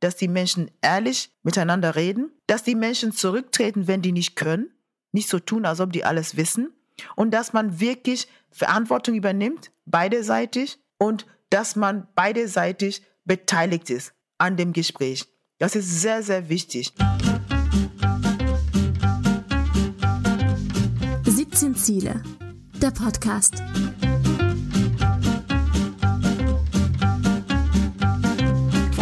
dass die Menschen ehrlich miteinander reden, dass die Menschen zurücktreten, wenn die nicht können, nicht so tun, als ob die alles wissen und dass man wirklich Verantwortung übernimmt, beiderseitig und dass man beiderseitig beteiligt ist an dem Gespräch. Das ist sehr, sehr wichtig. 17 Ziele. Der Podcast.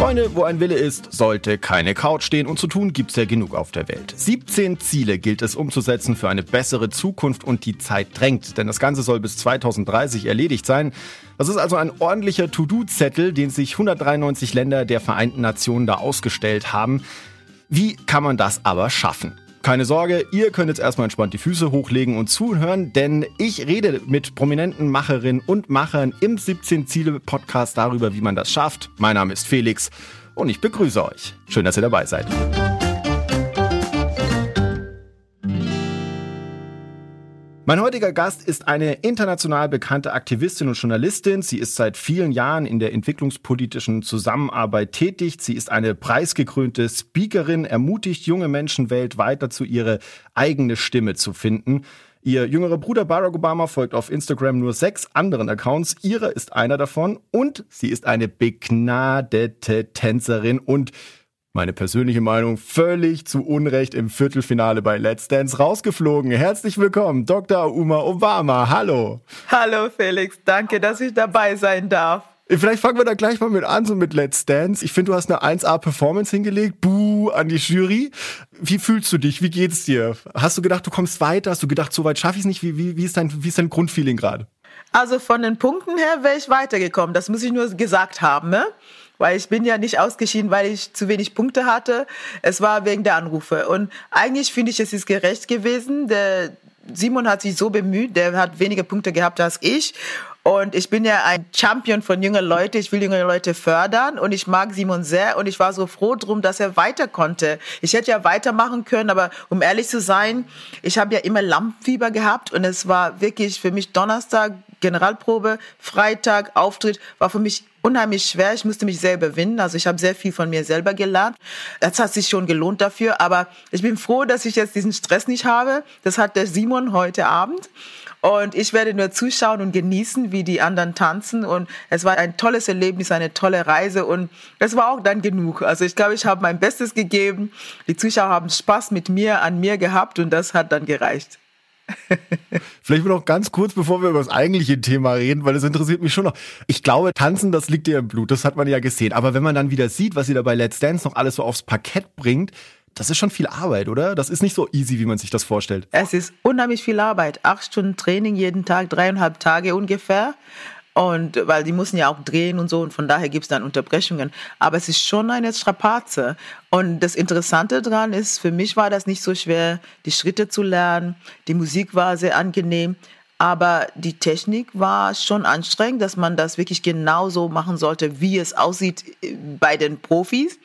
Freunde, wo ein Wille ist, sollte keine Couch stehen und zu tun gibt's ja genug auf der Welt. 17 Ziele gilt es umzusetzen für eine bessere Zukunft und die Zeit drängt, denn das Ganze soll bis 2030 erledigt sein. Das ist also ein ordentlicher To-Do-Zettel, den sich 193 Länder der Vereinten Nationen da ausgestellt haben. Wie kann man das aber schaffen? Keine Sorge, ihr könnt jetzt erstmal entspannt die Füße hochlegen und zuhören, denn ich rede mit prominenten Macherinnen und Machern im 17 Ziele Podcast darüber, wie man das schafft. Mein Name ist Felix und ich begrüße euch. Schön, dass ihr dabei seid. Mein heutiger Gast ist eine international bekannte Aktivistin und Journalistin. Sie ist seit vielen Jahren in der entwicklungspolitischen Zusammenarbeit tätig. Sie ist eine preisgekrönte Speakerin, ermutigt junge Menschen weltweit dazu, ihre eigene Stimme zu finden. Ihr jüngerer Bruder Barack Obama folgt auf Instagram nur sechs anderen Accounts. Ihre ist einer davon und sie ist eine begnadete Tänzerin und meine persönliche Meinung, völlig zu Unrecht im Viertelfinale bei Let's Dance rausgeflogen. Herzlich willkommen, Dr. Uma Obama. Hallo. Hallo Felix, danke, dass ich dabei sein darf. Vielleicht fangen wir da gleich mal mit an, so mit Let's Dance. Ich finde, du hast eine 1A-Performance hingelegt. Buh an die Jury. Wie fühlst du dich? Wie geht's dir? Hast du gedacht, du kommst weiter? Hast du gedacht, so weit schaffe ich es nicht? Wie, wie, wie, ist dein, wie ist dein Grundfeeling gerade? Also von den Punkten her wäre ich weitergekommen. Das muss ich nur gesagt haben. Ne? Weil ich bin ja nicht ausgeschieden, weil ich zu wenig Punkte hatte. Es war wegen der Anrufe. Und eigentlich finde ich, es ist gerecht gewesen. Der Simon hat sich so bemüht, der hat weniger Punkte gehabt als ich. Und ich bin ja ein Champion von jungen Leuten. Ich will junge Leute fördern und ich mag Simon sehr und ich war so froh drum, dass er weiter konnte. Ich hätte ja weitermachen können, aber um ehrlich zu sein, ich habe ja immer Lampenfieber gehabt und es war wirklich für mich Donnerstag Generalprobe, Freitag Auftritt war für mich unheimlich schwer. Ich musste mich selber überwinden. Also ich habe sehr viel von mir selber gelernt. Das hat sich schon gelohnt dafür. Aber ich bin froh, dass ich jetzt diesen Stress nicht habe. Das hat der Simon heute Abend. Und ich werde nur zuschauen und genießen, wie die anderen tanzen. Und es war ein tolles Erlebnis, eine tolle Reise. Und es war auch dann genug. Also ich glaube, ich habe mein Bestes gegeben. Die Zuschauer haben Spaß mit mir, an mir gehabt. Und das hat dann gereicht. Vielleicht noch ganz kurz, bevor wir über das eigentliche Thema reden, weil das interessiert mich schon noch. Ich glaube, tanzen, das liegt dir im Blut, das hat man ja gesehen. Aber wenn man dann wieder sieht, was sie da bei Let's Dance noch alles so aufs Parkett bringt, das ist schon viel Arbeit, oder? Das ist nicht so easy, wie man sich das vorstellt. Es ist unheimlich viel Arbeit. Acht Stunden Training jeden Tag, dreieinhalb Tage ungefähr. Und weil die müssen ja auch drehen und so und von daher gibt es dann Unterbrechungen. Aber es ist schon eine Strapaze. Und das Interessante daran ist, für mich war das nicht so schwer, die Schritte zu lernen. Die Musik war sehr angenehm. Aber die Technik war schon anstrengend, dass man das wirklich genauso machen sollte, wie es aussieht äh, bei den Profis.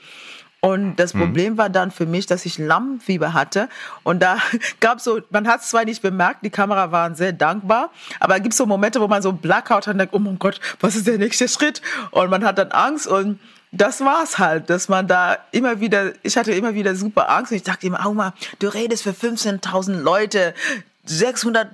Und das mhm. Problem war dann für mich, dass ich Lampenfieber hatte. Und da gab so, man hat es zwar nicht bemerkt, die Kamera waren sehr dankbar, aber es gibt so Momente, wo man so Blackout hat und denkt, oh mein Gott, was ist der nächste Schritt? Und man hat dann Angst und das war's halt, dass man da immer wieder, ich hatte immer wieder super Angst und ich dachte immer, mal, du redest für 15.000 Leute, 600,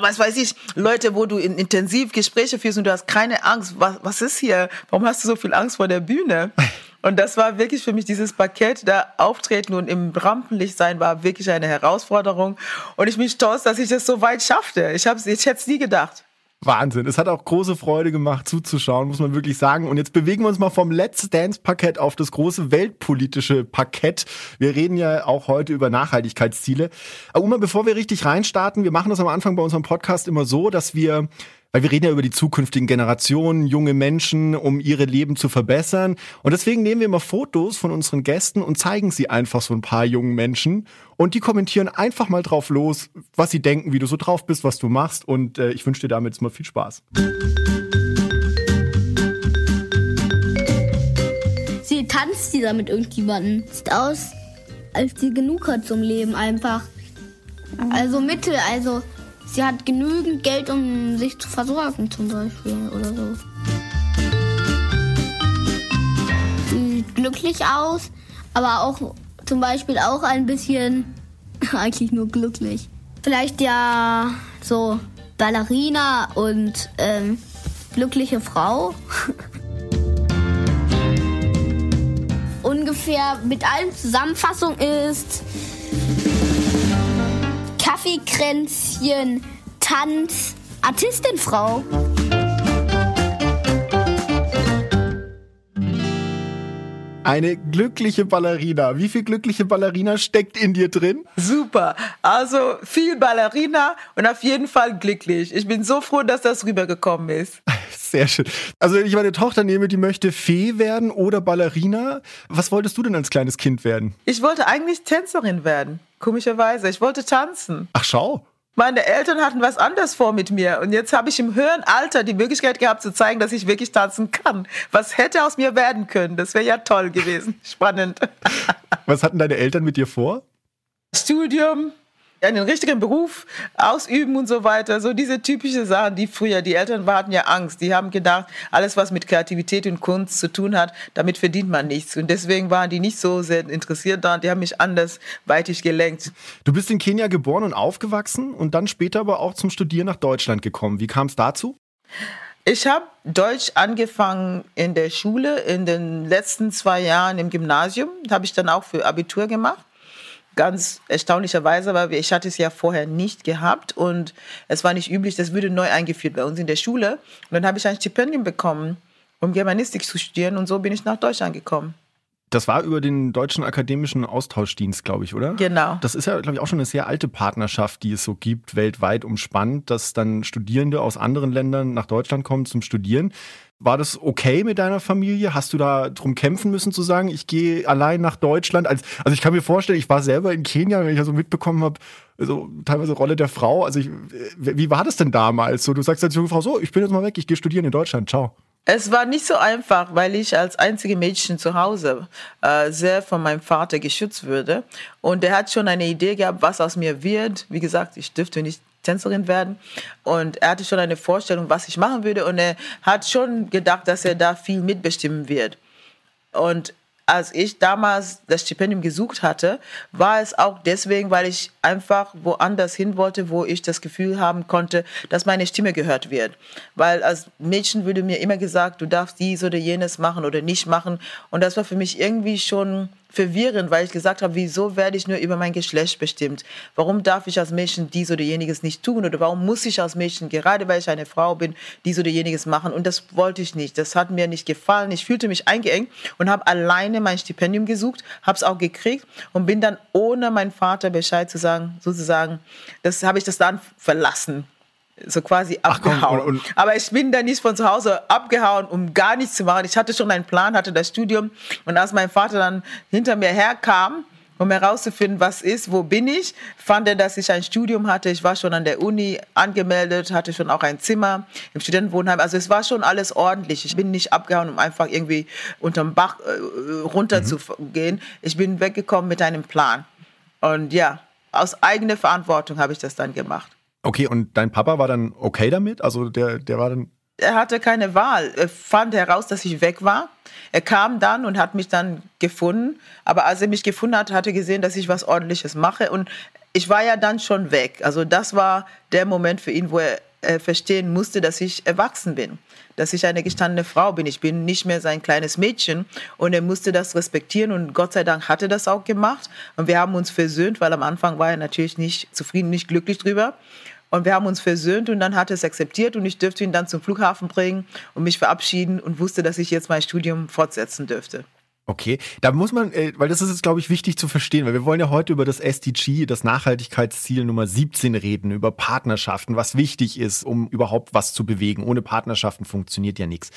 was weiß ich, Leute, wo du in intensiv Gespräche führst und du hast keine Angst. Was, was ist hier? Warum hast du so viel Angst vor der Bühne? Und das war wirklich für mich dieses Paket, da auftreten und im Rampenlicht sein, war wirklich eine Herausforderung. Und ich bin stolz, dass ich das so weit schaffte. Ich, hab's, ich hätte es nie gedacht. Wahnsinn. Es hat auch große Freude gemacht zuzuschauen, muss man wirklich sagen. Und jetzt bewegen wir uns mal vom Let's Dance Parkett auf das große weltpolitische Parkett. Wir reden ja auch heute über Nachhaltigkeitsziele. Aber Uma, bevor wir richtig reinstarten, wir machen das am Anfang bei unserem Podcast immer so, dass wir weil wir reden ja über die zukünftigen Generationen, junge Menschen, um ihre Leben zu verbessern. Und deswegen nehmen wir immer Fotos von unseren Gästen und zeigen sie einfach so ein paar jungen Menschen. Und die kommentieren einfach mal drauf los, was sie denken, wie du so drauf bist, was du machst. Und äh, ich wünsche dir damit jetzt mal viel Spaß. Sie tanzt die da mit irgendjemandem. Sieht aus, als sie genug hat zum Leben einfach. Also Mittel, also sie hat genügend Geld, um sich zu versorgen, zum Beispiel oder so. Sie glücklich aus, aber auch zum Beispiel auch ein bisschen eigentlich nur glücklich. Vielleicht ja so Ballerina und ähm, glückliche Frau. Ungefähr mit allen Zusammenfassung ist Kaffeekränzchen, Tanz, Artistinfrau. Eine glückliche Ballerina. Wie viel glückliche Ballerina steckt in dir drin? Super. Also viel Ballerina und auf jeden Fall glücklich. Ich bin so froh, dass das rübergekommen ist. Sehr schön. Also wenn ich meine Tochter nehme, die möchte Fee werden oder Ballerina. Was wolltest du denn als kleines Kind werden? Ich wollte eigentlich Tänzerin werden. Komischerweise. Ich wollte tanzen. Ach schau. Meine Eltern hatten was anderes vor mit mir und jetzt habe ich im höheren Alter die Möglichkeit gehabt zu zeigen, dass ich wirklich tanzen kann. Was hätte aus mir werden können? Das wäre ja toll gewesen. Spannend. Was hatten deine Eltern mit dir vor? Studium, einen richtigen Beruf ausüben und so weiter. So diese typische Sachen, die früher, die Eltern hatten ja Angst. Die haben gedacht, alles, was mit Kreativität und Kunst zu tun hat, damit verdient man nichts. Und deswegen waren die nicht so sehr interessiert da. Die haben mich andersweitig gelenkt. Du bist in Kenia geboren und aufgewachsen und dann später aber auch zum Studieren nach Deutschland gekommen. Wie kam es dazu? Ich habe Deutsch angefangen in der Schule, in den letzten zwei Jahren im Gymnasium. Habe ich dann auch für Abitur gemacht ganz erstaunlicherweise, weil ich hatte es ja vorher nicht gehabt und es war nicht üblich, das würde neu eingeführt bei uns in der Schule. Und dann habe ich ein Stipendium bekommen, um Germanistik zu studieren und so bin ich nach Deutschland gekommen. Das war über den Deutschen Akademischen Austauschdienst, glaube ich, oder? Genau. Das ist ja, glaube ich, auch schon eine sehr alte Partnerschaft, die es so gibt, weltweit umspannt, dass dann Studierende aus anderen Ländern nach Deutschland kommen zum Studieren. War das okay mit deiner Familie? Hast du da drum kämpfen müssen zu sagen, ich gehe allein nach Deutschland? Also, also ich kann mir vorstellen, ich war selber in Kenia, wenn ich ja so mitbekommen habe, so teilweise Rolle der Frau. Also ich, wie war das denn damals? So, du sagst als junge Frau, so, ich bin jetzt mal weg, ich gehe studieren in Deutschland, ciao. Es war nicht so einfach, weil ich als einzige Mädchen zu Hause äh, sehr von meinem Vater geschützt würde. Und er hat schon eine Idee gehabt, was aus mir wird. Wie gesagt, ich dürfte nicht Tänzerin werden. Und er hatte schon eine Vorstellung, was ich machen würde. Und er hat schon gedacht, dass er da viel mitbestimmen wird. Und als ich damals das Stipendium gesucht hatte, war es auch deswegen, weil ich einfach woanders hin wollte, wo ich das Gefühl haben konnte, dass meine Stimme gehört wird. Weil als Mädchen wurde mir immer gesagt, du darfst dies oder jenes machen oder nicht machen. Und das war für mich irgendwie schon verwirrend, weil ich gesagt habe, wieso werde ich nur über mein Geschlecht bestimmt? Warum darf ich als Mädchen dies oder jeniges nicht tun? Oder warum muss ich als Mädchen, gerade weil ich eine Frau bin, dies oder jeniges machen? Und das wollte ich nicht. Das hat mir nicht gefallen. Ich fühlte mich eingeengt und habe alleine mein Stipendium gesucht, habe es auch gekriegt und bin dann ohne meinen Vater Bescheid zu sagen, sozusagen, das habe ich das dann verlassen so quasi abgehauen. Ach, und, und Aber ich bin dann nicht von zu Hause abgehauen, um gar nichts zu machen. Ich hatte schon einen Plan, hatte das Studium. Und als mein Vater dann hinter mir herkam, um herauszufinden, was ist, wo bin ich, fand er, dass ich ein Studium hatte. Ich war schon an der Uni angemeldet, hatte schon auch ein Zimmer im Studentenwohnheim. Also es war schon alles ordentlich. Ich bin nicht abgehauen, um einfach irgendwie unterm Bach äh, runter mhm. Ich bin weggekommen mit einem Plan. Und ja, aus eigener Verantwortung habe ich das dann gemacht. Okay, und dein Papa war dann okay damit? Also der, der war dann. Er hatte keine Wahl. Er fand heraus, dass ich weg war. Er kam dann und hat mich dann gefunden. Aber als er mich gefunden hat, hat er gesehen, dass ich was Ordentliches mache. Und ich war ja dann schon weg. Also das war der Moment für ihn, wo er äh, verstehen musste, dass ich erwachsen bin, dass ich eine gestandene Frau bin. Ich bin nicht mehr sein kleines Mädchen und er musste das respektieren und Gott sei Dank hat er das auch gemacht und wir haben uns versöhnt, weil am Anfang war er natürlich nicht zufrieden, nicht glücklich drüber. Und wir haben uns versöhnt und dann hat er es akzeptiert und ich dürfte ihn dann zum Flughafen bringen und mich verabschieden und wusste, dass ich jetzt mein Studium fortsetzen dürfte. Okay, da muss man, äh, weil das ist jetzt, glaube ich, wichtig zu verstehen, weil wir wollen ja heute über das SDG, das Nachhaltigkeitsziel Nummer 17 reden, über Partnerschaften, was wichtig ist, um überhaupt was zu bewegen. Ohne Partnerschaften funktioniert ja nichts.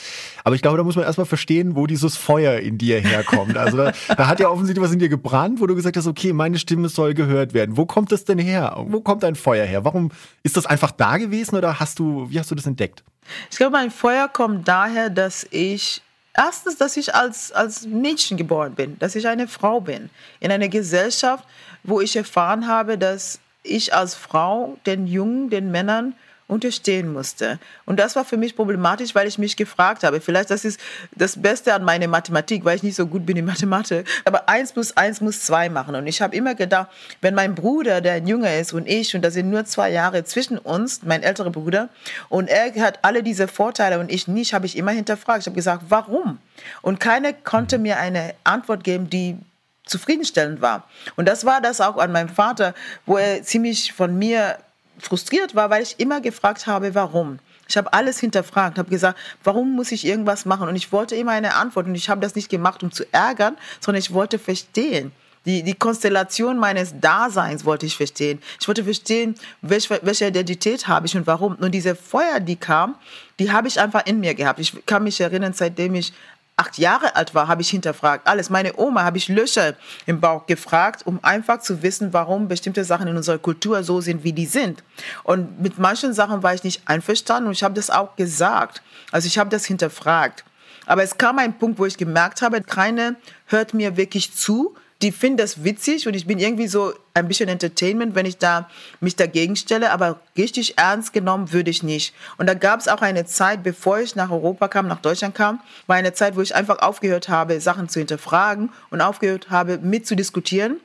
Aber ich glaube, da muss man erstmal verstehen, wo dieses Feuer in dir herkommt. Also da, da hat ja offensichtlich was in dir gebrannt, wo du gesagt hast, okay, meine Stimme soll gehört werden. Wo kommt das denn her? Wo kommt dein Feuer her? Warum ist das einfach da gewesen oder hast du, wie hast du das entdeckt? Ich glaube, mein Feuer kommt daher, dass ich Erstens, dass ich als, als Mädchen geboren bin, dass ich eine Frau bin. In einer Gesellschaft, wo ich erfahren habe, dass ich als Frau den Jungen, den Männern unterstehen musste. Und das war für mich problematisch, weil ich mich gefragt habe, vielleicht das ist das Beste an meiner Mathematik, weil ich nicht so gut bin in Mathematik, aber eins plus eins muss zwei machen. Und ich habe immer gedacht, wenn mein Bruder, der ein Junge ist und ich, und da sind nur zwei Jahre zwischen uns, mein älterer Bruder, und er hat alle diese Vorteile und ich nicht, habe ich immer hinterfragt. Ich habe gesagt, warum? Und keiner konnte mir eine Antwort geben, die zufriedenstellend war. Und das war das auch an meinem Vater, wo er ziemlich von mir frustriert war, weil ich immer gefragt habe, warum. Ich habe alles hinterfragt, habe gesagt, warum muss ich irgendwas machen? Und ich wollte immer eine Antwort. Und ich habe das nicht gemacht, um zu ärgern, sondern ich wollte verstehen. Die, die Konstellation meines Daseins wollte ich verstehen. Ich wollte verstehen, welche, welche Identität habe ich und warum. Und diese Feuer, die kam, die habe ich einfach in mir gehabt. Ich kann mich erinnern, seitdem ich acht Jahre alt war, habe ich hinterfragt. Alles. Meine Oma habe ich Löcher im Bauch gefragt, um einfach zu wissen, warum bestimmte Sachen in unserer Kultur so sind, wie die sind. Und mit manchen Sachen war ich nicht einverstanden und ich habe das auch gesagt. Also ich habe das hinterfragt. Aber es kam ein Punkt, wo ich gemerkt habe, keine hört mir wirklich zu die finden das witzig und ich bin irgendwie so ein bisschen Entertainment, wenn ich da mich dagegen stelle, aber richtig ernst genommen würde ich nicht. Und da gab es auch eine Zeit, bevor ich nach Europa kam, nach Deutschland kam, war eine Zeit, wo ich einfach aufgehört habe, Sachen zu hinterfragen und aufgehört habe, mitzudiskutieren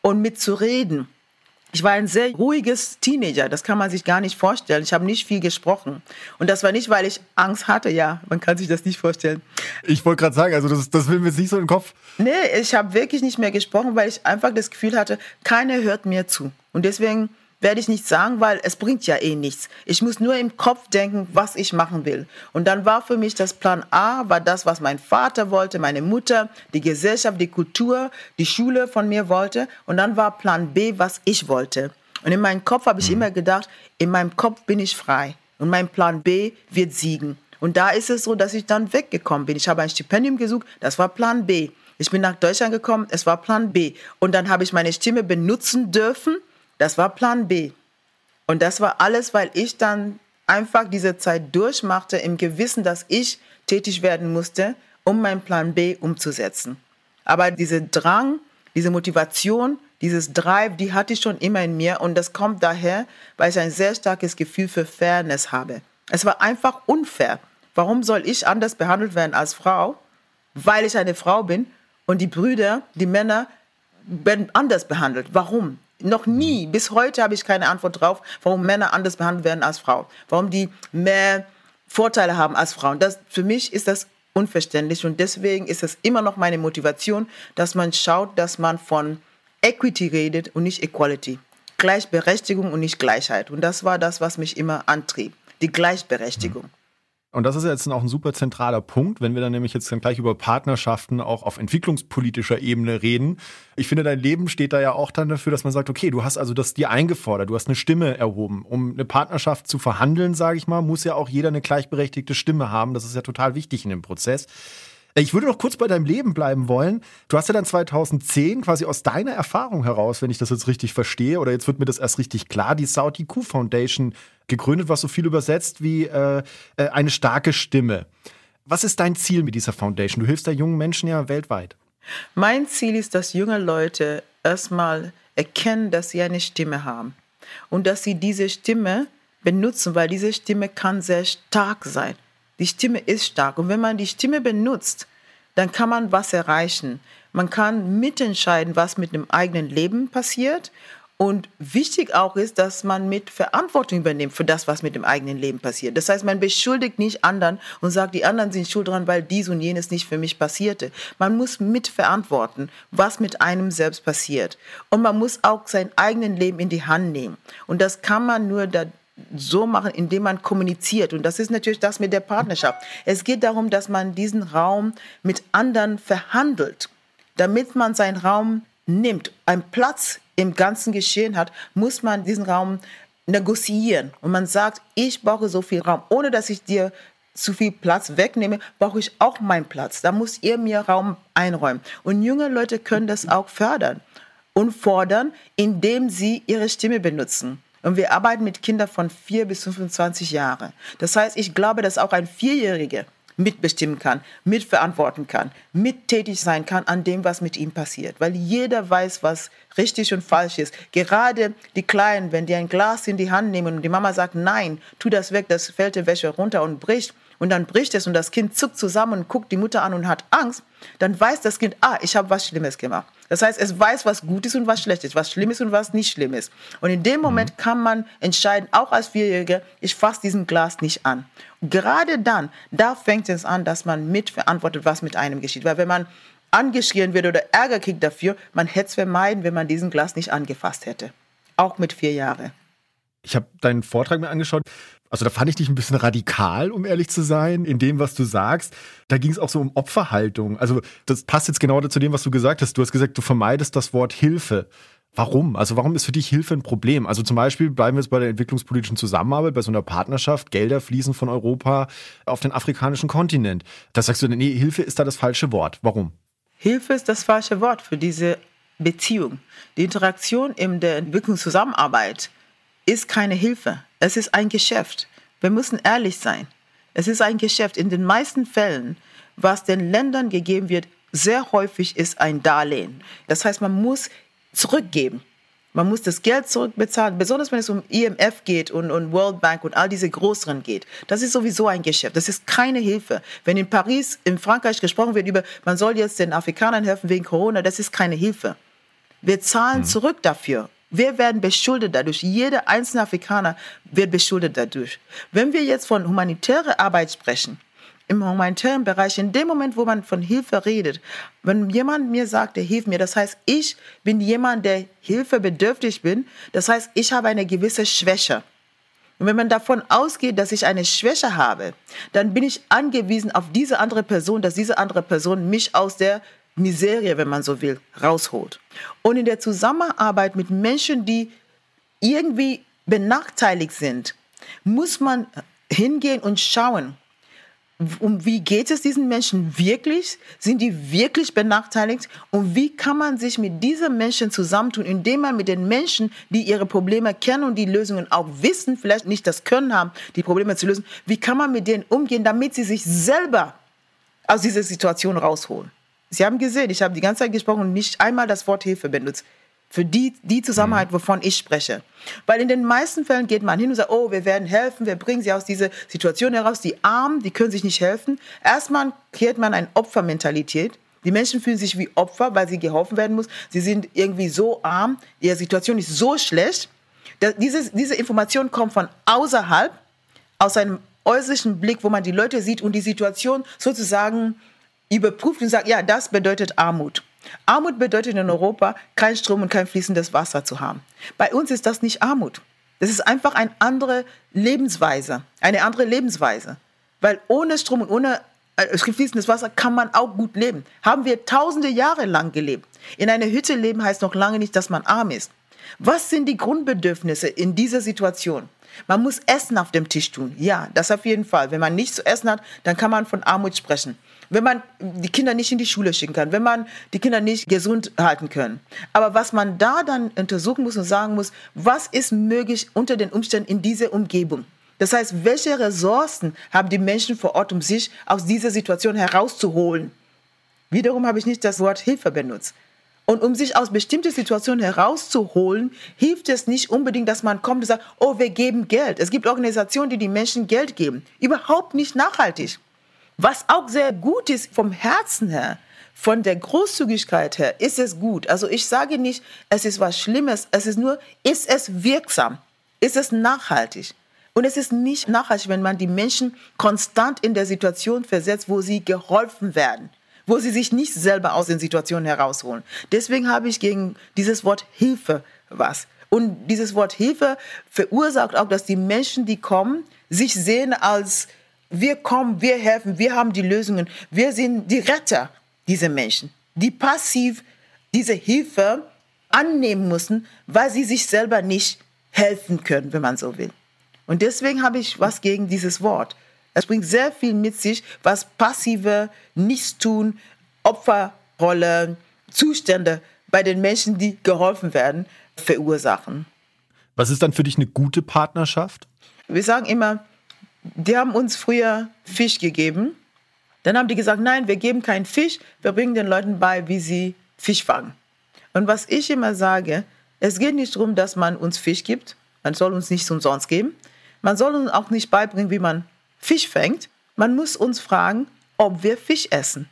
und mitzureden. Ich war ein sehr ruhiges Teenager, das kann man sich gar nicht vorstellen. Ich habe nicht viel gesprochen. Und das war nicht, weil ich Angst hatte, ja, man kann sich das nicht vorstellen. Ich wollte gerade sagen, also das, das will mir jetzt nicht so in den Kopf. Nee, ich habe wirklich nicht mehr gesprochen, weil ich einfach das Gefühl hatte, keiner hört mir zu. Und deswegen werde ich nicht sagen, weil es bringt ja eh nichts. Ich muss nur im Kopf denken, was ich machen will. Und dann war für mich das Plan A, war das, was mein Vater wollte, meine Mutter, die Gesellschaft, die Kultur, die Schule von mir wollte. Und dann war Plan B, was ich wollte. Und in meinem Kopf habe ich mhm. immer gedacht, in meinem Kopf bin ich frei. Und mein Plan B wird siegen. Und da ist es so, dass ich dann weggekommen bin. Ich habe ein Stipendium gesucht, das war Plan B. Ich bin nach Deutschland gekommen, es war Plan B. Und dann habe ich meine Stimme benutzen dürfen das war Plan B. Und das war alles, weil ich dann einfach diese Zeit durchmachte im Gewissen, dass ich tätig werden musste, um meinen Plan B umzusetzen. Aber diese Drang, diese Motivation, dieses Drive, die hatte ich schon immer in mir und das kommt daher, weil ich ein sehr starkes Gefühl für Fairness habe. Es war einfach unfair. Warum soll ich anders behandelt werden als Frau, weil ich eine Frau bin und die Brüder, die Männer werden anders behandelt? Warum? Noch nie, bis heute habe ich keine Antwort drauf, warum Männer anders behandelt werden als Frauen. Warum die mehr Vorteile haben als Frauen. Das, für mich ist das unverständlich und deswegen ist es immer noch meine Motivation, dass man schaut, dass man von Equity redet und nicht Equality. Gleichberechtigung und nicht Gleichheit. Und das war das, was mich immer antrieb. Die Gleichberechtigung. Und das ist jetzt auch ein super zentraler Punkt, wenn wir dann nämlich jetzt dann gleich über Partnerschaften auch auf entwicklungspolitischer Ebene reden. Ich finde, dein Leben steht da ja auch dann dafür, dass man sagt, okay, du hast also das dir eingefordert, du hast eine Stimme erhoben. Um eine Partnerschaft zu verhandeln, sage ich mal, muss ja auch jeder eine gleichberechtigte Stimme haben. Das ist ja total wichtig in dem Prozess. Ich würde noch kurz bei deinem Leben bleiben wollen. Du hast ja dann 2010 quasi aus deiner Erfahrung heraus, wenn ich das jetzt richtig verstehe, oder jetzt wird mir das erst richtig klar, die Saudi Q Foundation gegründet, was so viel übersetzt wie äh, äh, eine starke Stimme. Was ist dein Ziel mit dieser Foundation? Du hilfst da jungen Menschen ja weltweit. Mein Ziel ist, dass junge Leute erstmal erkennen, dass sie eine Stimme haben und dass sie diese Stimme benutzen, weil diese Stimme kann sehr stark sein. Die Stimme ist stark. Und wenn man die Stimme benutzt, dann kann man was erreichen. Man kann mitentscheiden, was mit dem eigenen Leben passiert. Und wichtig auch ist, dass man mit Verantwortung übernimmt für das, was mit dem eigenen Leben passiert. Das heißt, man beschuldigt nicht anderen und sagt, die anderen sind schuld dran, weil dies und jenes nicht für mich passierte. Man muss mitverantworten, was mit einem selbst passiert. Und man muss auch sein eigenes Leben in die Hand nehmen. Und das kann man nur da so machen, indem man kommuniziert. Und das ist natürlich das mit der Partnerschaft. Es geht darum, dass man diesen Raum mit anderen verhandelt. Damit man seinen Raum nimmt, einen Platz im ganzen Geschehen hat, muss man diesen Raum negoziieren. Und man sagt, ich brauche so viel Raum, ohne dass ich dir zu viel Platz wegnehme, brauche ich auch meinen Platz. Da muss ihr mir Raum einräumen. Und junge Leute können das auch fördern und fordern, indem sie ihre Stimme benutzen. Und wir arbeiten mit Kindern von 4 bis 25 Jahre. Das heißt, ich glaube, dass auch ein Vierjähriger mitbestimmen kann, mitverantworten kann, mittätig sein kann an dem, was mit ihm passiert. Weil jeder weiß, was richtig und falsch ist. Gerade die Kleinen, wenn die ein Glas in die Hand nehmen und die Mama sagt, nein, tu das weg, das fällt der Wäsche runter und bricht, und dann bricht es und das Kind zuckt zusammen und guckt die Mutter an und hat Angst, dann weiß das Kind, ah, ich habe was Schlimmes gemacht. Das heißt, es weiß, was gut ist und was schlecht ist, was schlimm ist und was nicht schlimm ist. Und in dem Moment mhm. kann man entscheiden, auch als Vierjähriger, ich fasse diesen Glas nicht an. Und gerade dann, da fängt es an, dass man mitverantwortet, was mit einem geschieht. Weil wenn man angeschrien wird oder Ärger kriegt dafür, man hätte es vermeiden, wenn man diesen Glas nicht angefasst hätte. Auch mit vier Jahren. Ich habe deinen Vortrag mir angeschaut. Also da fand ich dich ein bisschen radikal, um ehrlich zu sein, in dem, was du sagst. Da ging es auch so um Opferhaltung. Also das passt jetzt genau zu dem, was du gesagt hast. Du hast gesagt, du vermeidest das Wort Hilfe. Warum? Also warum ist für dich Hilfe ein Problem? Also zum Beispiel bleiben wir jetzt bei der entwicklungspolitischen Zusammenarbeit, bei so einer Partnerschaft, Gelder fließen von Europa auf den afrikanischen Kontinent. Da sagst du, nee, Hilfe ist da das falsche Wort. Warum? Hilfe ist das falsche Wort für diese Beziehung. Die Interaktion in der Entwicklungszusammenarbeit ist keine Hilfe. Es ist ein Geschäft. Wir müssen ehrlich sein. Es ist ein Geschäft. In den meisten Fällen, was den Ländern gegeben wird, sehr häufig ist ein Darlehen. Das heißt, man muss zurückgeben. Man muss das Geld zurückbezahlen, besonders wenn es um IMF geht und, und World Bank und all diese größeren geht. Das ist sowieso ein Geschäft. Das ist keine Hilfe. Wenn in Paris, in Frankreich gesprochen wird über, man soll jetzt den Afrikanern helfen wegen Corona, das ist keine Hilfe. Wir zahlen mhm. zurück dafür. Wir werden beschuldet dadurch. Jeder einzelne Afrikaner wird beschuldet dadurch. Wenn wir jetzt von humanitärer Arbeit sprechen, im humanitären Bereich, in dem Moment, wo man von Hilfe redet, wenn jemand mir sagt, der hilft mir, das heißt, ich bin jemand, der hilfebedürftig bin, das heißt, ich habe eine gewisse Schwäche. Und wenn man davon ausgeht, dass ich eine Schwäche habe, dann bin ich angewiesen auf diese andere Person, dass diese andere Person mich aus der Miserie, wenn man so will, rausholt. Und in der Zusammenarbeit mit Menschen, die irgendwie benachteiligt sind, muss man hingehen und schauen, um wie geht es diesen Menschen wirklich? Sind die wirklich benachteiligt? Und wie kann man sich mit diesen Menschen zusammentun, indem man mit den Menschen, die ihre Probleme kennen und die Lösungen auch wissen, vielleicht nicht das Können haben, die Probleme zu lösen, wie kann man mit denen umgehen, damit sie sich selber aus dieser Situation rausholen? Sie haben gesehen, ich habe die ganze Zeit gesprochen und nicht einmal das Wort Hilfe benutzt. Für die, die Zusammenhalt, mhm. wovon ich spreche. Weil in den meisten Fällen geht man hin und sagt, oh, wir werden helfen, wir bringen sie aus dieser Situation heraus. Die Armen, die können sich nicht helfen. Erstmal kehrt man eine Opfermentalität. Die Menschen fühlen sich wie Opfer, weil sie geholfen werden muss. Sie sind irgendwie so arm, ihre Situation ist so schlecht. Diese, diese Information kommt von außerhalb, aus einem äußerlichen Blick, wo man die Leute sieht und die Situation sozusagen überprüft und sagt, ja, das bedeutet Armut. Armut bedeutet in Europa, kein Strom und kein fließendes Wasser zu haben. Bei uns ist das nicht Armut. Das ist einfach eine andere Lebensweise, eine andere Lebensweise. Weil ohne Strom und ohne äh, fließendes Wasser kann man auch gut leben. Haben wir tausende Jahre lang gelebt. In einer Hütte leben heißt noch lange nicht, dass man arm ist. Was sind die Grundbedürfnisse in dieser Situation? Man muss Essen auf dem Tisch tun. Ja, das auf jeden Fall. Wenn man nichts zu essen hat, dann kann man von Armut sprechen wenn man die Kinder nicht in die Schule schicken kann, wenn man die Kinder nicht gesund halten kann. Aber was man da dann untersuchen muss und sagen muss, was ist möglich unter den Umständen in dieser Umgebung? Das heißt, welche Ressourcen haben die Menschen vor Ort, um sich aus dieser Situation herauszuholen? Wiederum habe ich nicht das Wort Hilfe benutzt. Und um sich aus bestimmten Situationen herauszuholen, hilft es nicht unbedingt, dass man kommt und sagt, oh, wir geben Geld. Es gibt Organisationen, die die Menschen Geld geben. Überhaupt nicht nachhaltig. Was auch sehr gut ist vom Herzen her, von der Großzügigkeit her, ist es gut. Also ich sage nicht, es ist was Schlimmes, es ist nur, ist es wirksam? Ist es nachhaltig? Und es ist nicht nachhaltig, wenn man die Menschen konstant in der Situation versetzt, wo sie geholfen werden, wo sie sich nicht selber aus den Situationen herausholen. Deswegen habe ich gegen dieses Wort Hilfe was. Und dieses Wort Hilfe verursacht auch, dass die Menschen, die kommen, sich sehen als wir kommen, wir helfen, wir haben die Lösungen. Wir sind die Retter dieser Menschen, die passiv diese Hilfe annehmen müssen, weil sie sich selber nicht helfen können, wenn man so will. Und deswegen habe ich was gegen dieses Wort. Es bringt sehr viel mit sich, was passive Nichtstun, Opferrolle, Zustände bei den Menschen, die geholfen werden, verursachen. Was ist dann für dich eine gute Partnerschaft? Wir sagen immer, die haben uns früher Fisch gegeben Dann haben die gesagt, nein, wir geben keinen Fisch, wir bringen den Leuten bei, wie sie Fisch fangen. Und was ich immer sage, es geht nicht darum, dass man uns Fisch gibt, man soll uns nichts umsonst geben. Man soll uns auch nicht beibringen, wie man Fisch fängt. Man muss uns fragen, ob wir Fisch essen.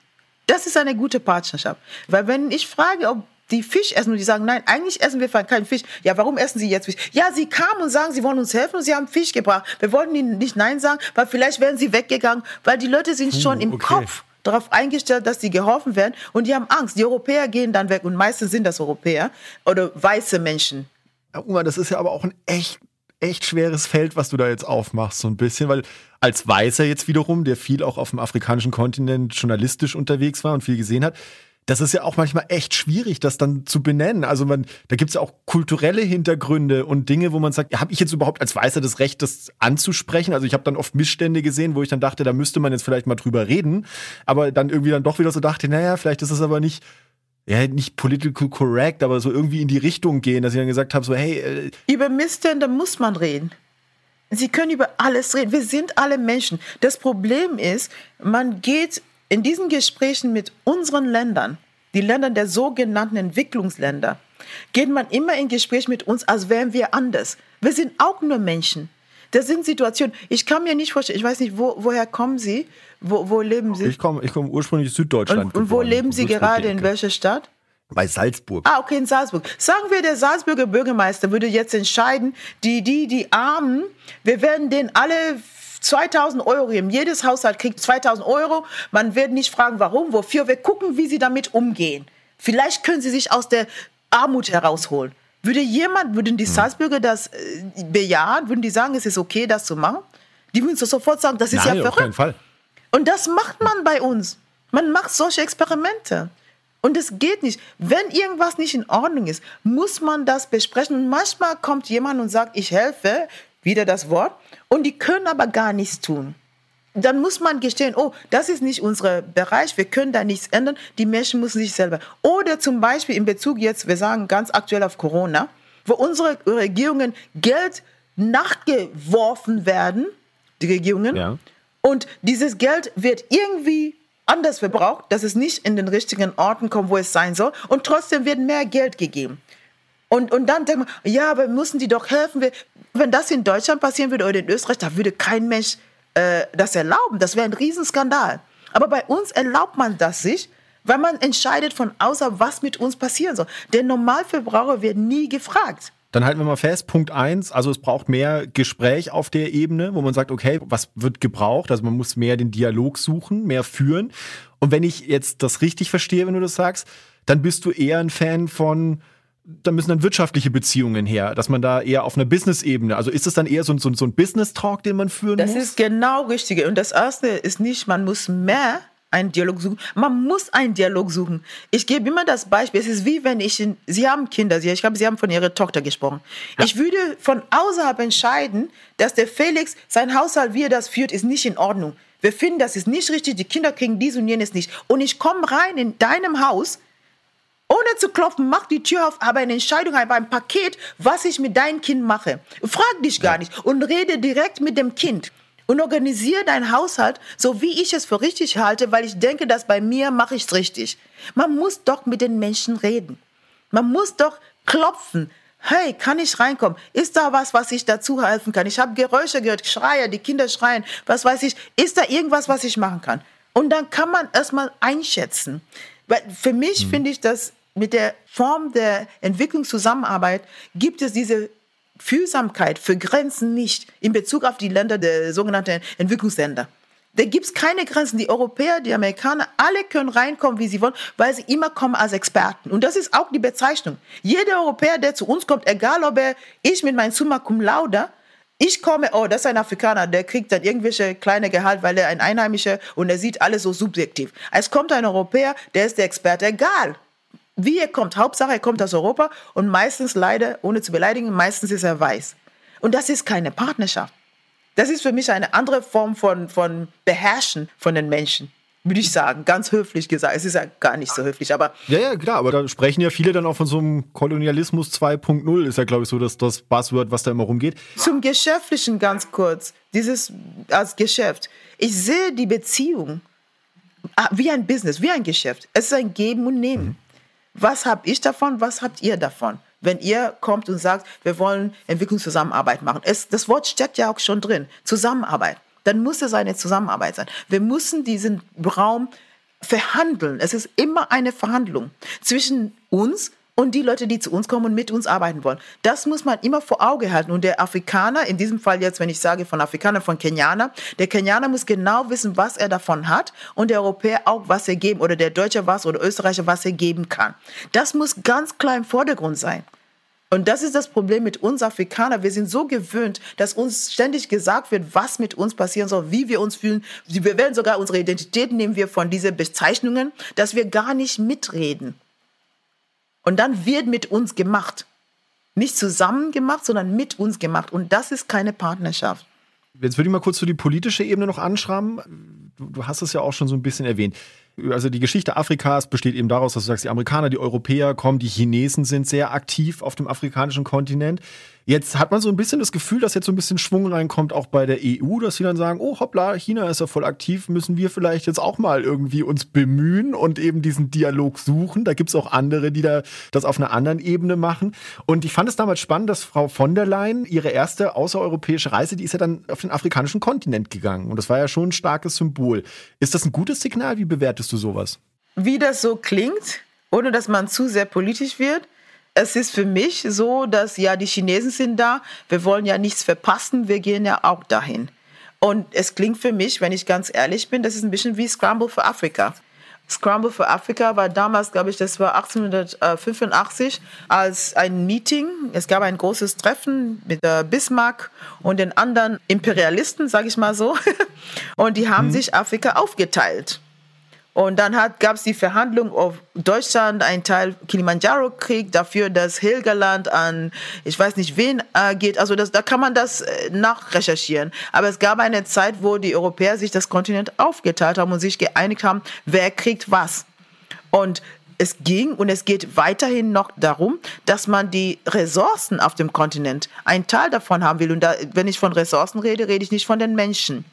Das ist eine gute Partnerschaft. Weil wenn ich frage, ob die Fisch essen und die sagen, nein, eigentlich essen wir keinen Fisch. Ja, warum essen sie jetzt Fisch? Ja, sie kamen und sagen, sie wollen uns helfen und sie haben Fisch gebracht. Wir wollten ihnen nicht Nein sagen, weil vielleicht wären sie weggegangen, weil die Leute sind schon im okay. Kopf darauf eingestellt, dass sie geholfen werden und die haben Angst. Die Europäer gehen dann weg und meistens sind das Europäer oder weiße Menschen. Ja, Uma, das ist ja aber auch ein echt, echt schweres Feld, was du da jetzt aufmachst, so ein bisschen, weil als Weißer jetzt wiederum, der viel auch auf dem afrikanischen Kontinent journalistisch unterwegs war und viel gesehen hat, das ist ja auch manchmal echt schwierig, das dann zu benennen. Also man, da gibt es ja auch kulturelle Hintergründe und Dinge, wo man sagt, habe ich jetzt überhaupt als Weißer das Recht, das anzusprechen? Also ich habe dann oft Missstände gesehen, wo ich dann dachte, da müsste man jetzt vielleicht mal drüber reden, aber dann irgendwie dann doch wieder so dachte, naja, vielleicht ist es aber nicht ja, nicht political correct, aber so irgendwie in die Richtung gehen, dass ich dann gesagt habe, so hey. Äh über Missstände muss man reden. Sie können über alles reden. Wir sind alle Menschen. Das Problem ist, man geht in diesen Gesprächen mit unseren Ländern, die Länder der sogenannten Entwicklungsländer, geht man immer in Gespräch mit uns, als wären wir anders. Wir sind auch nur Menschen. Das sind Situationen, ich kann mir nicht vorstellen, ich weiß nicht, wo, woher kommen Sie? Wo, wo leben Sie? Ich komme ich komm ursprünglich aus Süddeutschland. Und, und wo leben Sie gerade? In welcher Stadt? Bei Salzburg. Ah, okay, in Salzburg. Sagen wir, der Salzburger Bürgermeister würde jetzt entscheiden, die, die, die Armen, wir werden denen alle 2000 Euro. Jedes Haushalt kriegt 2000 Euro. Man wird nicht fragen, warum, wofür. Wir gucken, wie sie damit umgehen. Vielleicht können sie sich aus der Armut herausholen. Würde jemand, würden die hm. Salzbürger das äh, bejahen? Würden die sagen, es ist okay, das zu machen? Die würden sofort sagen, das ist Nein, ja verrückt. Auf keinen Fall. Und das macht man bei uns. Man macht solche Experimente. Und es geht nicht. Wenn irgendwas nicht in Ordnung ist, muss man das besprechen. Und manchmal kommt jemand und sagt, ich helfe, wieder das Wort, und die können aber gar nichts tun. Dann muss man gestehen, oh, das ist nicht unser Bereich, wir können da nichts ändern, die Menschen müssen sich selber. Oder zum Beispiel in Bezug jetzt, wir sagen ganz aktuell auf Corona, wo unsere Regierungen Geld nachgeworfen werden, die Regierungen, ja. und dieses Geld wird irgendwie anders verbraucht, dass es nicht in den richtigen Orten kommt, wo es sein soll, und trotzdem wird mehr Geld gegeben. Und, und dann denkt man, ja, aber müssen die doch helfen. Wenn das in Deutschland passieren würde oder in Österreich, da würde kein Mensch äh, das erlauben. Das wäre ein Riesenskandal. Aber bei uns erlaubt man das sich, weil man entscheidet von außer, was mit uns passieren soll. Der Normalverbraucher wird nie gefragt. Dann halten wir mal fest, Punkt eins, also es braucht mehr Gespräch auf der Ebene, wo man sagt, okay, was wird gebraucht? Also man muss mehr den Dialog suchen, mehr führen. Und wenn ich jetzt das richtig verstehe, wenn du das sagst, dann bist du eher ein Fan von, da müssen dann wirtschaftliche Beziehungen her, dass man da eher auf einer Business-Ebene, also ist es dann eher so, so, so ein Business-Talk, den man führen das muss? Das ist genau richtig. Und das Erste ist nicht, man muss mehr einen Dialog suchen. Man muss einen Dialog suchen. Ich gebe immer das Beispiel. Es ist wie wenn ich, in, Sie haben Kinder, ich glaube, Sie haben von Ihrer Tochter gesprochen. Ja. Ich würde von außerhalb entscheiden, dass der Felix sein Haushalt, wie er das führt, ist nicht in Ordnung. Wir finden, das ist nicht richtig. Die Kinder kriegen dies und jenes nicht. Und ich komme rein in deinem Haus ohne zu klopfen, mach die Tür auf, habe eine Entscheidung, habe ein Paket, was ich mit deinem Kind mache. Frag dich gar nicht und rede direkt mit dem Kind. Und organisiere deinen Haushalt, so wie ich es für richtig halte, weil ich denke, dass bei mir mache ich es richtig. Man muss doch mit den Menschen reden. Man muss doch klopfen. Hey, kann ich reinkommen? Ist da was, was ich dazu helfen kann? Ich habe Geräusche gehört, Schreie, die Kinder schreien. Was weiß ich? Ist da irgendwas, was ich machen kann? Und dann kann man erstmal einschätzen. Weil für mich hm. finde ich, dass mit der Form der Entwicklungszusammenarbeit gibt es diese Fühlsamkeit für Grenzen nicht in Bezug auf die Länder der sogenannten Entwicklungsländer. Da gibt es keine Grenzen. Die Europäer, die Amerikaner, alle können reinkommen, wie sie wollen, weil sie immer kommen als Experten. Und das ist auch die Bezeichnung. Jeder Europäer, der zu uns kommt, egal ob er, ich mit meinem Summa Cum Laude, ich komme, oh, das ist ein Afrikaner, der kriegt dann irgendwelche kleine Gehalt, weil er ein Einheimischer und er sieht alles so subjektiv. Es kommt ein Europäer, der ist der Experte, egal wie er kommt. Hauptsache, er kommt aus Europa und meistens leider, ohne zu beleidigen, meistens ist er weiß. Und das ist keine Partnerschaft. Das ist für mich eine andere Form von, von Beherrschen von den Menschen würde ich sagen, ganz höflich gesagt. Es ist ja gar nicht so höflich, aber. Ja, ja, klar, aber da sprechen ja viele dann auch von so einem Kolonialismus 2.0, ist ja, glaube ich, so dass das Buzzword, was da immer rumgeht. Zum Geschäftlichen ganz kurz. Dieses als Geschäft. Ich sehe die Beziehung ah, wie ein Business, wie ein Geschäft. Es ist ein Geben und Nehmen. Mhm. Was habe ich davon? Was habt ihr davon? Wenn ihr kommt und sagt, wir wollen Entwicklungszusammenarbeit machen. Es, das Wort steckt ja auch schon drin. Zusammenarbeit. Dann muss es eine Zusammenarbeit sein. Wir müssen diesen Raum verhandeln. Es ist immer eine Verhandlung zwischen uns und die Leute, die zu uns kommen und mit uns arbeiten wollen. Das muss man immer vor Auge halten. Und der Afrikaner, in diesem Fall jetzt, wenn ich sage von Afrikaner, von Kenianer, der Kenianer muss genau wissen, was er davon hat und der Europäer auch, was er geben oder der Deutsche was oder Österreicher, was er geben kann. Das muss ganz klar im Vordergrund sein. Und das ist das Problem mit uns Afrikanern. Wir sind so gewöhnt, dass uns ständig gesagt wird, was mit uns passieren soll, wie wir uns fühlen. Wir werden sogar unsere Identität nehmen wir von diesen Bezeichnungen, dass wir gar nicht mitreden. Und dann wird mit uns gemacht. Nicht zusammen gemacht, sondern mit uns gemacht. Und das ist keine Partnerschaft. Jetzt würde ich mal kurz so die politische Ebene noch anschreiben. Du, du hast es ja auch schon so ein bisschen erwähnt also die Geschichte Afrikas besteht eben daraus, dass du sagst, die Amerikaner, die Europäer kommen, die Chinesen sind sehr aktiv auf dem afrikanischen Kontinent. Jetzt hat man so ein bisschen das Gefühl, dass jetzt so ein bisschen Schwung reinkommt, auch bei der EU, dass sie dann sagen, oh hoppla, China ist ja voll aktiv, müssen wir vielleicht jetzt auch mal irgendwie uns bemühen und eben diesen Dialog suchen. Da gibt es auch andere, die da das auf einer anderen Ebene machen. Und ich fand es damals spannend, dass Frau von der Leyen ihre erste außereuropäische Reise, die ist ja dann auf den afrikanischen Kontinent gegangen. Und das war ja schon ein starkes Symbol. Ist das ein gutes Signal? Wie bewertest du sowas? Wie das so klingt, ohne dass man zu sehr politisch wird, es ist für mich so, dass ja, die Chinesen sind da, wir wollen ja nichts verpassen, wir gehen ja auch dahin. Und es klingt für mich, wenn ich ganz ehrlich bin, das ist ein bisschen wie Scramble for Africa. Scramble for Africa war damals, glaube ich, das war 1885, als ein Meeting. Es gab ein großes Treffen mit Bismarck und den anderen Imperialisten, sage ich mal so. Und die haben mhm. sich Afrika aufgeteilt. Und dann gab es die Verhandlung, ob Deutschland einen Teil Kilimanjaro kriegt, dafür, dass Helgerland an, ich weiß nicht wen äh, geht. Also das, da kann man das äh, nachrecherchieren. Aber es gab eine Zeit, wo die Europäer sich das Kontinent aufgeteilt haben und sich geeinigt haben, wer kriegt was. Und es ging und es geht weiterhin noch darum, dass man die Ressourcen auf dem Kontinent, einen Teil davon haben will. Und da, wenn ich von Ressourcen rede, rede ich nicht von den Menschen.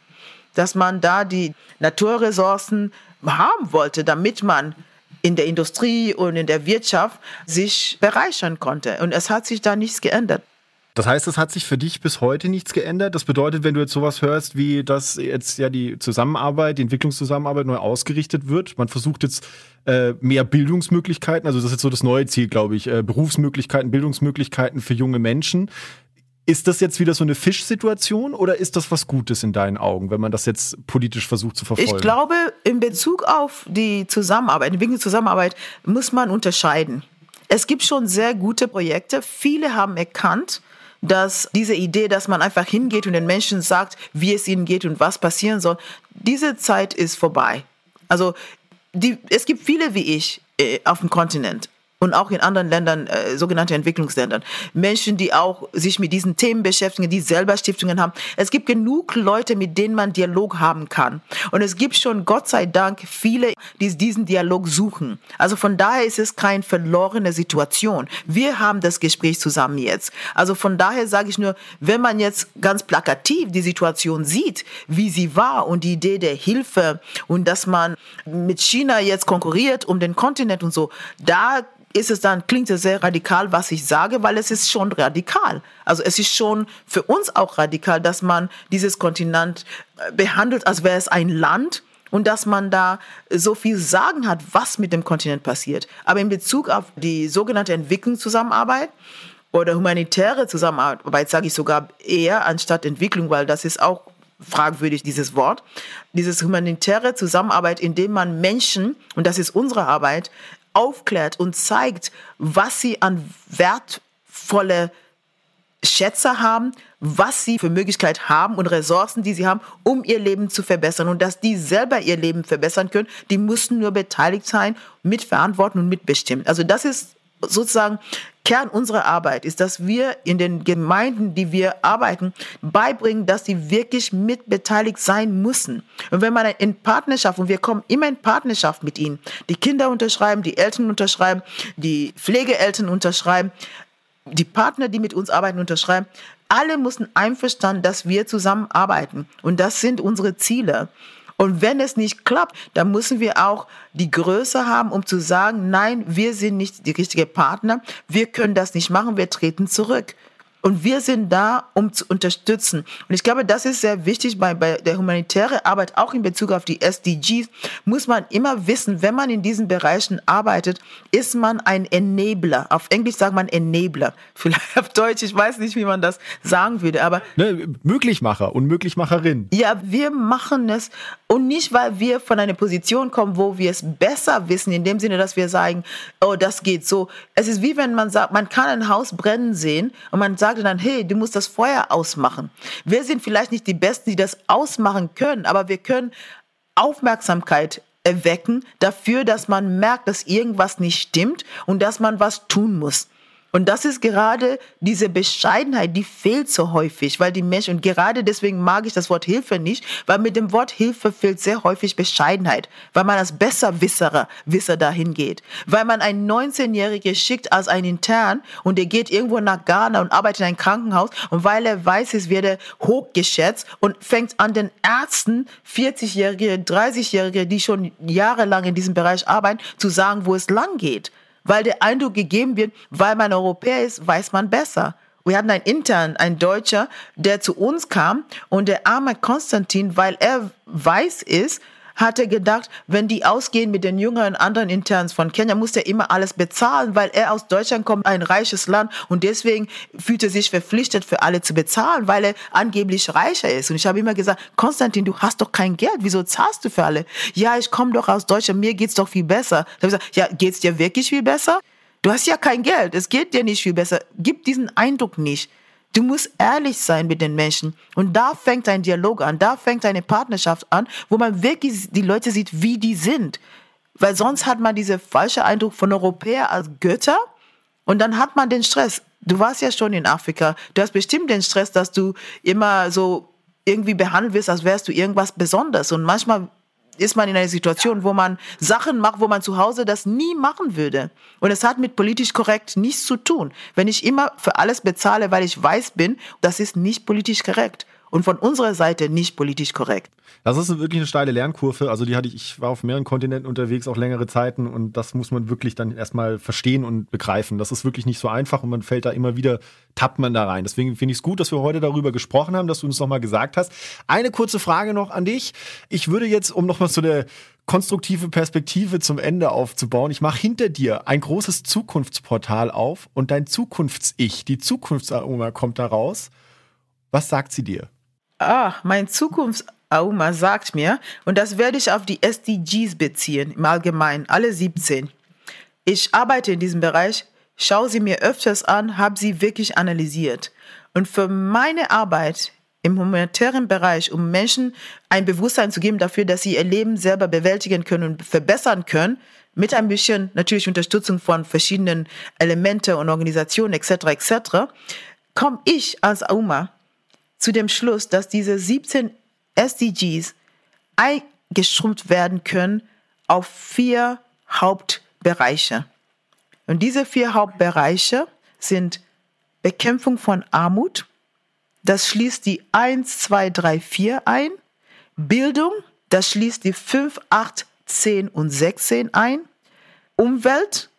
Dass man da die Naturressourcen haben wollte, damit man in der Industrie und in der Wirtschaft sich bereichern konnte. Und es hat sich da nichts geändert. Das heißt, es hat sich für dich bis heute nichts geändert. Das bedeutet, wenn du jetzt sowas hörst, wie dass jetzt ja die Zusammenarbeit, die Entwicklungszusammenarbeit neu ausgerichtet wird. Man versucht jetzt äh, mehr Bildungsmöglichkeiten, also das ist jetzt so das neue Ziel, glaube ich, äh, Berufsmöglichkeiten, Bildungsmöglichkeiten für junge Menschen. Ist das jetzt wieder so eine Fischsituation oder ist das was Gutes in deinen Augen, wenn man das jetzt politisch versucht zu verfolgen? Ich glaube, in Bezug auf die Zusammenarbeit, wegen der Zusammenarbeit, muss man unterscheiden. Es gibt schon sehr gute Projekte. Viele haben erkannt, dass diese Idee, dass man einfach hingeht und den Menschen sagt, wie es ihnen geht und was passieren soll, diese Zeit ist vorbei. Also die, es gibt viele wie ich äh, auf dem Kontinent und auch in anderen Ländern, äh, sogenannte Entwicklungsländern. Menschen, die auch sich mit diesen Themen beschäftigen, die selber Stiftungen haben. Es gibt genug Leute, mit denen man Dialog haben kann. Und es gibt schon, Gott sei Dank, viele, die diesen Dialog suchen. Also von daher ist es keine verlorene Situation. Wir haben das Gespräch zusammen jetzt. Also von daher sage ich nur, wenn man jetzt ganz plakativ die Situation sieht, wie sie war und die Idee der Hilfe und dass man mit China jetzt konkurriert um den Kontinent und so, da ist es dann, klingt es sehr radikal, was ich sage, weil es ist schon radikal. Also es ist schon für uns auch radikal, dass man dieses Kontinent äh, behandelt, als wäre es ein Land und dass man da so viel Sagen hat, was mit dem Kontinent passiert. Aber in Bezug auf die sogenannte Entwicklungszusammenarbeit oder humanitäre Zusammenarbeit sage ich sogar eher anstatt Entwicklung, weil das ist auch fragwürdig, dieses Wort. Dieses humanitäre Zusammenarbeit, indem man Menschen, und das ist unsere Arbeit, aufklärt und zeigt, was sie an wertvolle Schätze haben, was sie für Möglichkeit haben und Ressourcen, die sie haben, um ihr Leben zu verbessern und dass die selber ihr Leben verbessern können. Die mussten nur beteiligt sein, mitverantworten und mitbestimmen. Also das ist sozusagen Kern unserer Arbeit ist, dass wir in den Gemeinden, die wir arbeiten, beibringen, dass sie wirklich mitbeteiligt sein müssen. Und wenn man in Partnerschaft, und wir kommen immer in Partnerschaft mit ihnen, die Kinder unterschreiben, die Eltern unterschreiben, die Pflegeeltern unterschreiben, die Partner, die mit uns arbeiten, unterschreiben, alle müssen einverstanden, dass wir zusammenarbeiten. Und das sind unsere Ziele. Und wenn es nicht klappt, dann müssen wir auch die Größe haben, um zu sagen, nein, wir sind nicht die richtige Partner, wir können das nicht machen, wir treten zurück. Und wir sind da, um zu unterstützen. Und ich glaube, das ist sehr wichtig bei, bei der humanitären Arbeit, auch in Bezug auf die SDGs, muss man immer wissen, wenn man in diesen Bereichen arbeitet, ist man ein Enabler. Auf Englisch sagt man Enabler. Vielleicht auf Deutsch, ich weiß nicht, wie man das sagen würde, aber. Ne, Möglichmacher und Möglichmacherin. Ja, wir machen es und nicht, weil wir von einer Position kommen, wo wir es besser wissen, in dem Sinne, dass wir sagen, oh, das geht so. Es ist wie wenn man sagt, man kann ein Haus brennen sehen und man sagt, sagte dann, hey, du musst das Feuer ausmachen. Wir sind vielleicht nicht die Besten, die das ausmachen können, aber wir können Aufmerksamkeit erwecken dafür, dass man merkt, dass irgendwas nicht stimmt und dass man was tun muss. Und das ist gerade diese Bescheidenheit, die fehlt so häufig, weil die Menschen, und gerade deswegen mag ich das Wort Hilfe nicht, weil mit dem Wort Hilfe fehlt sehr häufig Bescheidenheit, weil man als Besserwisserer, Wisser dahin geht, weil man einen 19-Jährigen schickt als ein Intern und der geht irgendwo nach Ghana und arbeitet in einem Krankenhaus und weil er weiß, es wird er hochgeschätzt und fängt an den Ärzten, 40-Jährige, 30-Jährige, die schon jahrelang in diesem Bereich arbeiten, zu sagen, wo es lang geht weil der Eindruck gegeben wird, weil man Europäer ist, weiß man besser. Wir hatten einen intern, einen Deutscher, der zu uns kam und der arme Konstantin, weil er weiß ist, hatte gedacht, wenn die ausgehen mit den jüngeren anderen Interns von Kenia, muss er immer alles bezahlen, weil er aus Deutschland kommt, ein reiches Land und deswegen fühlt er sich verpflichtet, für alle zu bezahlen, weil er angeblich reicher ist. Und ich habe immer gesagt, Konstantin, du hast doch kein Geld, wieso zahlst du für alle? Ja, ich komme doch aus Deutschland, mir geht's doch viel besser. Da habe ich gesagt, ja, geht's dir wirklich viel besser? Du hast ja kein Geld, es geht dir nicht viel besser. Gib diesen Eindruck nicht. Du musst ehrlich sein mit den Menschen. Und da fängt ein Dialog an, da fängt eine Partnerschaft an, wo man wirklich die Leute sieht, wie die sind. Weil sonst hat man diese falsche Eindruck von Europäer als Götter und dann hat man den Stress. Du warst ja schon in Afrika. Du hast bestimmt den Stress, dass du immer so irgendwie behandelt wirst, als wärst du irgendwas Besonderes. Und manchmal ist man in einer Situation, wo man Sachen macht, wo man zu Hause das nie machen würde. Und es hat mit politisch korrekt nichts zu tun. Wenn ich immer für alles bezahle, weil ich weiß bin, das ist nicht politisch korrekt und von unserer Seite nicht politisch korrekt. Das ist wirklich eine steile Lernkurve. Also die hatte ich, ich war auf mehreren Kontinenten unterwegs, auch längere Zeiten und das muss man wirklich dann erstmal verstehen und begreifen. Das ist wirklich nicht so einfach und man fällt da immer wieder, tappt man da rein. Deswegen finde ich es gut, dass wir heute darüber gesprochen haben, dass du uns nochmal gesagt hast. Eine kurze Frage noch an dich. Ich würde jetzt, um nochmal so eine konstruktive Perspektive zum Ende aufzubauen. Ich mache hinter dir ein großes Zukunftsportal auf und dein Zukunfts-Ich, die Zukunftsaroma kommt da raus. Was sagt sie dir? Ah, mein Zukunftsauma sagt mir, und das werde ich auf die SDGs beziehen, im Allgemeinen, alle 17. Ich arbeite in diesem Bereich, schaue sie mir öfters an, habe sie wirklich analysiert. Und für meine Arbeit im humanitären Bereich, um Menschen ein Bewusstsein zu geben dafür, dass sie ihr Leben selber bewältigen können und verbessern können, mit ein bisschen natürlich Unterstützung von verschiedenen Elementen und Organisationen etc. etc., komme ich als Auma zu dem Schluss, dass diese 17 SDGs eingeschrumpft werden können auf vier Hauptbereiche. Und diese vier Hauptbereiche sind Bekämpfung von Armut, das schließt die 1, 2, 3, 4 ein, Bildung, das schließt die 5, 8, 10 und 16 ein, Umwelt,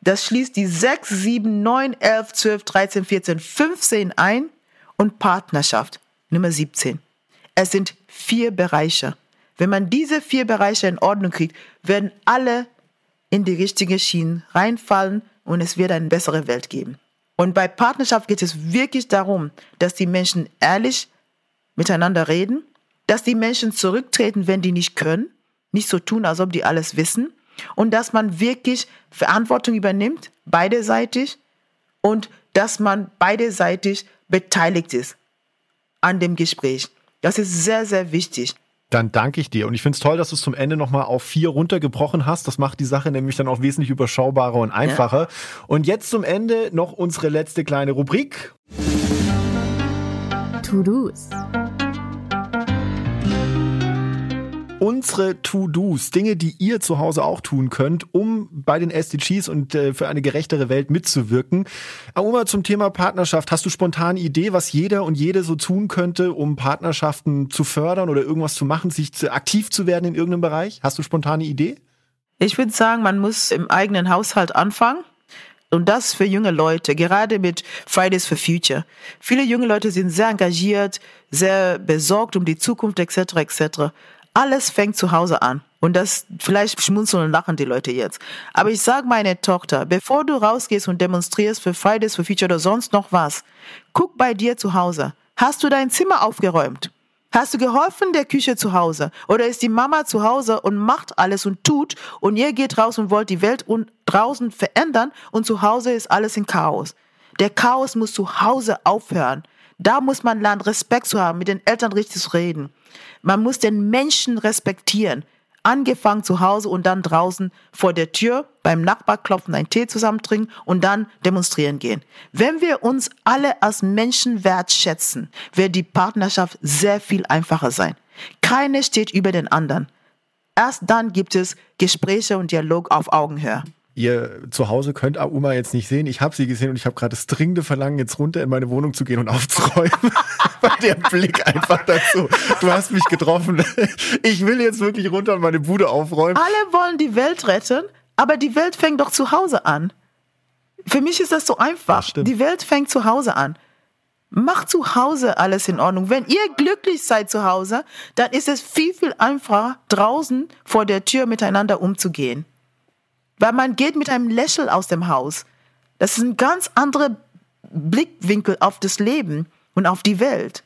das schließt die 6, 7, 9, 11, 12, 13, 14, 15 ein und Partnerschaft, Nummer 17. Es sind vier Bereiche. Wenn man diese vier Bereiche in Ordnung kriegt, werden alle in die richtige Schiene reinfallen und es wird eine bessere Welt geben. Und bei Partnerschaft geht es wirklich darum, dass die Menschen ehrlich miteinander reden, dass die Menschen zurücktreten, wenn die nicht können, nicht so tun, als ob die alles wissen und dass man wirklich Verantwortung übernimmt, beiderseitig und dass man beiderseitig beteiligt ist an dem Gespräch. Das ist sehr, sehr wichtig. Dann danke ich dir. Und ich finde es toll, dass du es zum Ende nochmal auf vier runtergebrochen hast. Das macht die Sache nämlich dann auch wesentlich überschaubarer und einfacher. Ja. Und jetzt zum Ende noch unsere letzte kleine Rubrik. To-Dos. Unsere To-Dos, Dinge, die ihr zu Hause auch tun könnt, um bei den SDGs und äh, für eine gerechtere Welt mitzuwirken. Auma, zum Thema Partnerschaft, hast du spontan Idee, was jeder und jede so tun könnte, um Partnerschaften zu fördern oder irgendwas zu machen, sich zu, aktiv zu werden in irgendeinem Bereich? Hast du spontane Idee? Ich würde sagen, man muss im eigenen Haushalt anfangen. Und das für junge Leute, gerade mit Fridays for Future. Viele junge Leute sind sehr engagiert, sehr besorgt um die Zukunft etc. etc. Alles fängt zu Hause an. Und das, vielleicht schmunzeln und lachen die Leute jetzt. Aber ich sage meine Tochter, bevor du rausgehst und demonstrierst für Fridays for Future oder sonst noch was, guck bei dir zu Hause. Hast du dein Zimmer aufgeräumt? Hast du geholfen der Küche zu Hause? Oder ist die Mama zu Hause und macht alles und tut und ihr geht raus und wollt die Welt und draußen verändern und zu Hause ist alles in Chaos? Der Chaos muss zu Hause aufhören. Da muss man lernen, Respekt zu haben, mit den Eltern richtig zu reden. Man muss den Menschen respektieren angefangen zu Hause und dann draußen vor der Tür beim Nachbar klopfen, einen Tee zusammen trinken und dann demonstrieren gehen. Wenn wir uns alle als Menschen wertschätzen, wird die Partnerschaft sehr viel einfacher sein. Keine steht über den anderen. Erst dann gibt es Gespräche und Dialog auf Augenhöhe. Ihr zu Hause könnt Auma jetzt nicht sehen. Ich habe sie gesehen und ich habe gerade das dringende Verlangen, jetzt runter in meine Wohnung zu gehen und aufzuräumen. der Blick einfach dazu. Du hast mich getroffen. Ich will jetzt wirklich runter und meine Bude aufräumen. Alle wollen die Welt retten, aber die Welt fängt doch zu Hause an. Für mich ist das so einfach. Das die Welt fängt zu Hause an. Macht zu Hause alles in Ordnung. Wenn ihr glücklich seid zu Hause, dann ist es viel, viel einfacher, draußen vor der Tür miteinander umzugehen. Weil man geht mit einem Lächeln aus dem Haus. Das ist ein ganz anderer Blickwinkel auf das Leben und auf die Welt.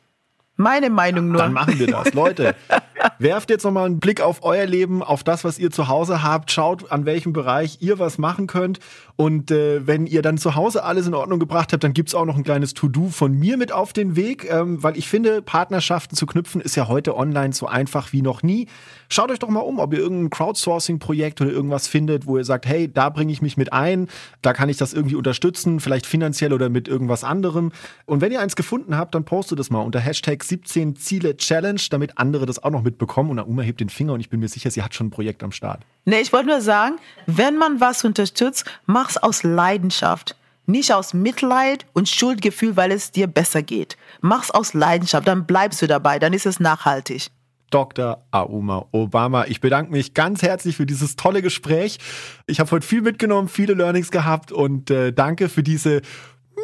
Meine Meinung nur. Dann machen wir das. Leute, werft jetzt nochmal einen Blick auf euer Leben, auf das, was ihr zu Hause habt. Schaut, an welchem Bereich ihr was machen könnt. Und äh, wenn ihr dann zu Hause alles in Ordnung gebracht habt, dann gibt's auch noch ein kleines To-Do von mir mit auf den Weg. Ähm, weil ich finde, Partnerschaften zu knüpfen ist ja heute online so einfach wie noch nie. Schaut euch doch mal um, ob ihr irgendein Crowdsourcing-Projekt oder irgendwas findet, wo ihr sagt, hey, da bringe ich mich mit ein, da kann ich das irgendwie unterstützen, vielleicht finanziell oder mit irgendwas anderem. Und wenn ihr eins gefunden habt, dann postet das mal unter Hashtag 17 Ziele Challenge, damit andere das auch noch mitbekommen. Und Uma hebt den Finger und ich bin mir sicher, sie hat schon ein Projekt am Start. Nee, ich wollte nur sagen, wenn man was unterstützt, mach's aus Leidenschaft. Nicht aus Mitleid und Schuldgefühl, weil es dir besser geht. Mach's aus Leidenschaft, dann bleibst du dabei, dann ist es nachhaltig. Dr. Auma Obama. Ich bedanke mich ganz herzlich für dieses tolle Gespräch. Ich habe heute viel mitgenommen, viele Learnings gehabt und äh, danke für diese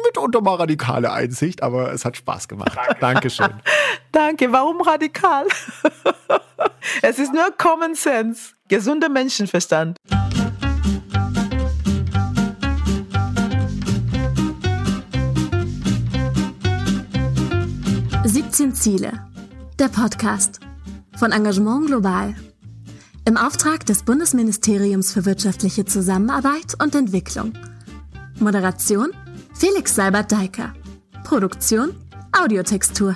mitunter mal radikale Einsicht, aber es hat Spaß gemacht. Danke. Dankeschön. Danke. Warum radikal? es ist nur Common Sense, gesunder Menschenverstand. »17 Ziele«, der Podcast von Engagement Global. Im Auftrag des Bundesministeriums für wirtschaftliche Zusammenarbeit und Entwicklung. Moderation Felix Seibert-Deiker. Produktion Audiotextur.